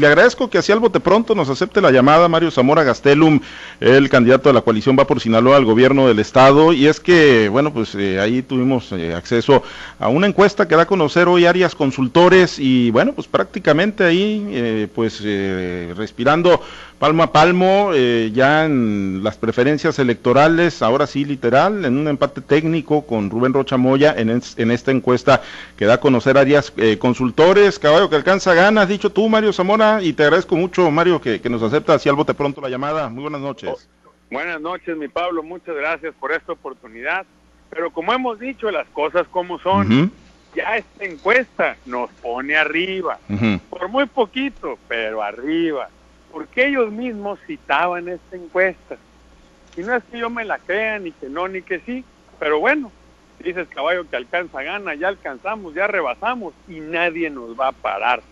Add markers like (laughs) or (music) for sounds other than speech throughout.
Le agradezco que así al bote pronto nos acepte la llamada Mario Zamora Gastelum, el candidato de la coalición Va por Sinaloa al gobierno del estado. Y es que, bueno, pues eh, ahí tuvimos eh, acceso a una encuesta que da a conocer hoy Arias Consultores y, bueno, pues prácticamente ahí, eh, pues respirando palmo a palmo, ya en las preferencias electorales, ahora sí literal, en un empate técnico con Rubén Rocha Moya en, esta encuesta que da a conocer Arias Consultores. Caballo que alcanza ganas, dicho tú, Mario Zamora y te agradezco mucho, Mario, que, nos acepta así al bote pronto la llamada. Muy buenas noches. Oh, buenas noches, mi Pablo, muchas gracias por esta oportunidad. Pero como hemos dicho, las cosas como son, ya esta encuesta nos pone arriba, por muy poquito, pero arriba, porque ellos mismos citaban esta encuesta. Y no es que yo me la crea, ni que no, ni que sí, pero bueno, dices caballo que alcanza gana, ya alcanzamos, ya rebasamos y nadie nos va a parar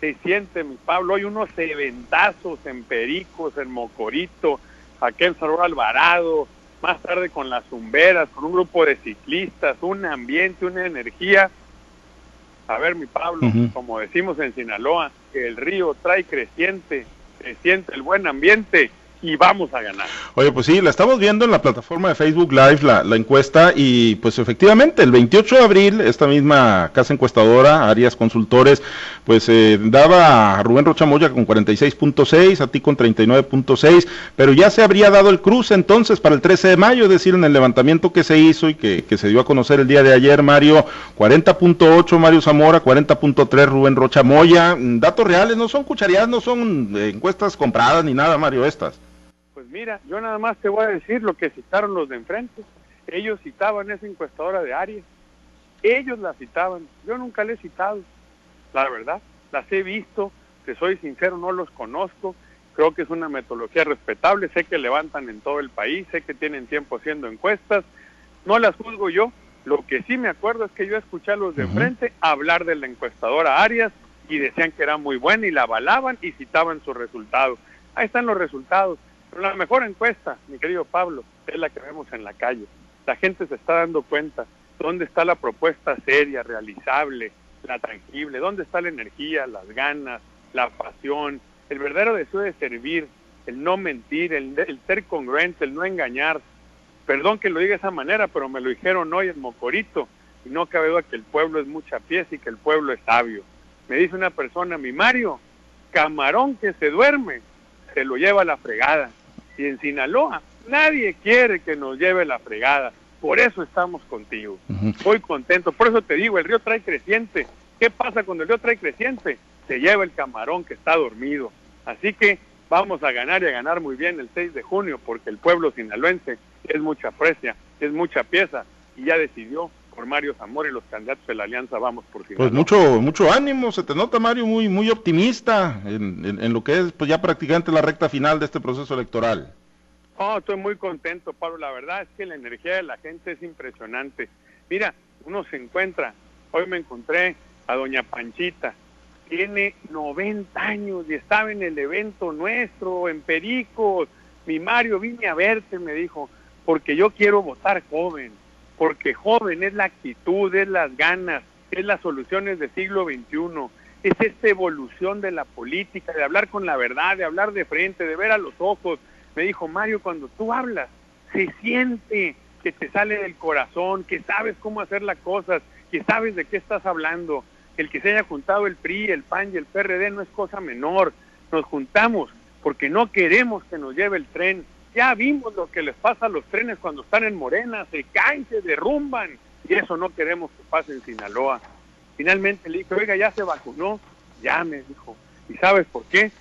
se siente, mi Pablo, hay unos eventazos en Pericos, en Mocorito, aquí en Salvador Alvarado, más tarde con las zumberas, con un grupo de ciclistas, un ambiente, una energía. A ver, mi Pablo, como decimos en Sinaloa, el río trae creciente, se siente el buen ambiente y vamos a ganar. Oye, pues sí, la estamos viendo en la plataforma de Facebook Live, la, encuesta, y pues efectivamente, el 28 de abril, esta misma casa encuestadora, Arias Consultores, pues eh, daba a Rubén Rochamoya con 46.6, a ti con 39.6, pero ya se habría dado el cruce entonces para el 13 de mayo, es decir, en el levantamiento que se hizo y que, se dio a conocer el día de ayer, Mario, 40.8 Mario Zamora, 40.3 Rubén Rochamoya, datos reales, no son cuchareadas, no son eh, encuestas compradas ni nada, Mario, estas. Mira, yo nada más te voy a decir lo que citaron los de enfrente. Ellos citaban esa encuestadora de Aries. Ellos la citaban. Yo nunca la he citado, la verdad. Las he visto, te soy sincero, no los conozco. Creo que es una metodología respetable. Sé que levantan en todo el país, sé que tienen tiempo haciendo encuestas. No las juzgo yo. Lo que sí me acuerdo es que yo escuché a los de enfrente hablar de la encuestadora Arias y decían que era muy buena y la avalaban y citaban sus resultados. Ahí están los resultados. Pero la mejor encuesta, mi querido Pablo, es la que vemos en la calle. La gente se está dando cuenta dónde está la propuesta seria, realizable, la tangible, dónde está la energía, las ganas, la pasión, el verdadero deseo de servir, el no mentir, el, ser congruente, el no engañar. Perdón que lo diga de esa manera, pero me lo dijeron hoy en Mocorito y no cabe duda que el pueblo es mucha pieza y que el pueblo es sabio. Me dice una persona, mi Mario, camarón que se duerme, se lo lleva a la fregada y en Sinaloa nadie quiere que nos lleve la fregada. Por eso estamos contigo. Estoy contento. Por eso te digo, el río trae creciente. ¿Qué pasa cuando el río trae creciente? Se lleva el camarón que está dormido. Así que vamos a ganar y a ganar muy bien el 6 de junio porque el pueblo sinaloense es mucha precia, es mucha pieza y ya decidió por Mario Zamora y los candidatos de la alianza vamos por Sinaloa. Pues mucho, mucho ánimo, se te nota Mario muy, muy optimista en, lo que es pues ya prácticamente la recta final de este proceso electoral. Oh, estoy muy contento, Pablo. La verdad es que la energía de la gente es impresionante. Mira, uno se encuentra, hoy me encontré a doña Panchita, tiene 90 años y estaba en el evento nuestro, en Pericos. Mi Mario, vine a verte, me dijo, porque yo quiero votar joven, porque joven es la actitud, es las ganas, es las soluciones del siglo XXI, es esta evolución de la política, de hablar con la verdad, de hablar de frente, de ver a los ojos, me dijo, Mario, cuando tú hablas, se siente que te sale del corazón, que sabes cómo hacer las cosas, que sabes de qué estás hablando. El que se haya juntado el PRI, el PAN y el PRD no es cosa menor. Nos juntamos porque no queremos que nos lleve el tren. Ya vimos lo que les pasa a los trenes cuando están en Morena, se caen, se derrumban. Y eso no queremos que pase en Sinaloa. Finalmente le dije, oiga, ya se vacunó. Ya me dijo. ¿Y sabes por qué?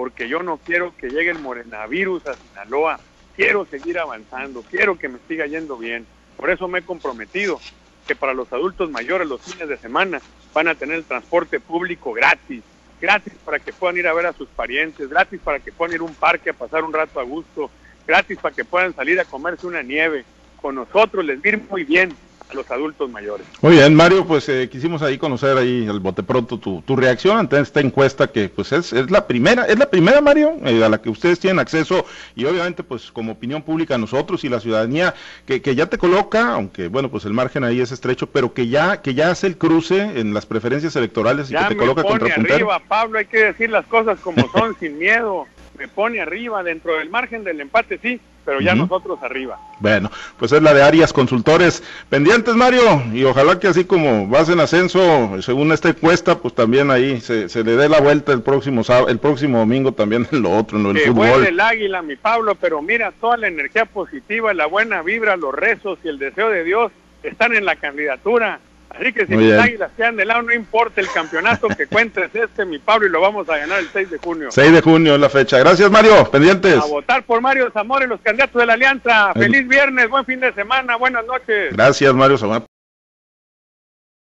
porque yo no quiero que llegue el morenavirus a Sinaloa. Quiero seguir avanzando, quiero que me siga yendo bien. Por eso me he comprometido que para los adultos mayores los fines de semana van a tener el transporte público gratis, gratis para que puedan ir a ver a sus parientes, gratis para que puedan ir a un parque a pasar un rato a gusto, gratis para que puedan salir a comerse una nieve. Con nosotros les va muy bien, a los adultos mayores. Muy bien, Mario, pues eh, quisimos ahí conocer ahí el bote pronto tu, tu reacción ante esta encuesta que pues es, es la primera, es la primera, Mario, eh, a la que ustedes tienen acceso y obviamente pues como opinión pública nosotros y la ciudadanía que, que ya te coloca, aunque bueno pues el margen ahí es estrecho, pero que ya que ya hace el cruce en las preferencias electorales y Ya que te me coloca pone contra arriba, Pablo, hay que decir las cosas como (laughs) son, sin miedo. Me pone arriba, dentro del margen del empate sí, pero ya nosotros arriba. Bueno, pues es la de Arias Consultores. Pendientes, Mario, y ojalá que así como vas en ascenso, según esta encuesta, pues también ahí se, se le dé la vuelta el próximo sábado, el próximo domingo también en lo otro, en lo del Que fútbol. el águila, mi Pablo, pero mira, toda la energía positiva, la buena vibra, los rezos y el deseo de Dios están en la candidatura. Así que si Muy bien. águilas quedan de lado, no importa el campeonato que (laughs) cuentes este, mi Pablo, y lo vamos a ganar el 6 de junio. 6 de junio es la fecha. Gracias, Mario. Pendientes. A votar por Mario Zamora y los candidatos de la Alianza. El- Feliz viernes, buen fin de semana, buenas noches. Gracias, Mario Zamora.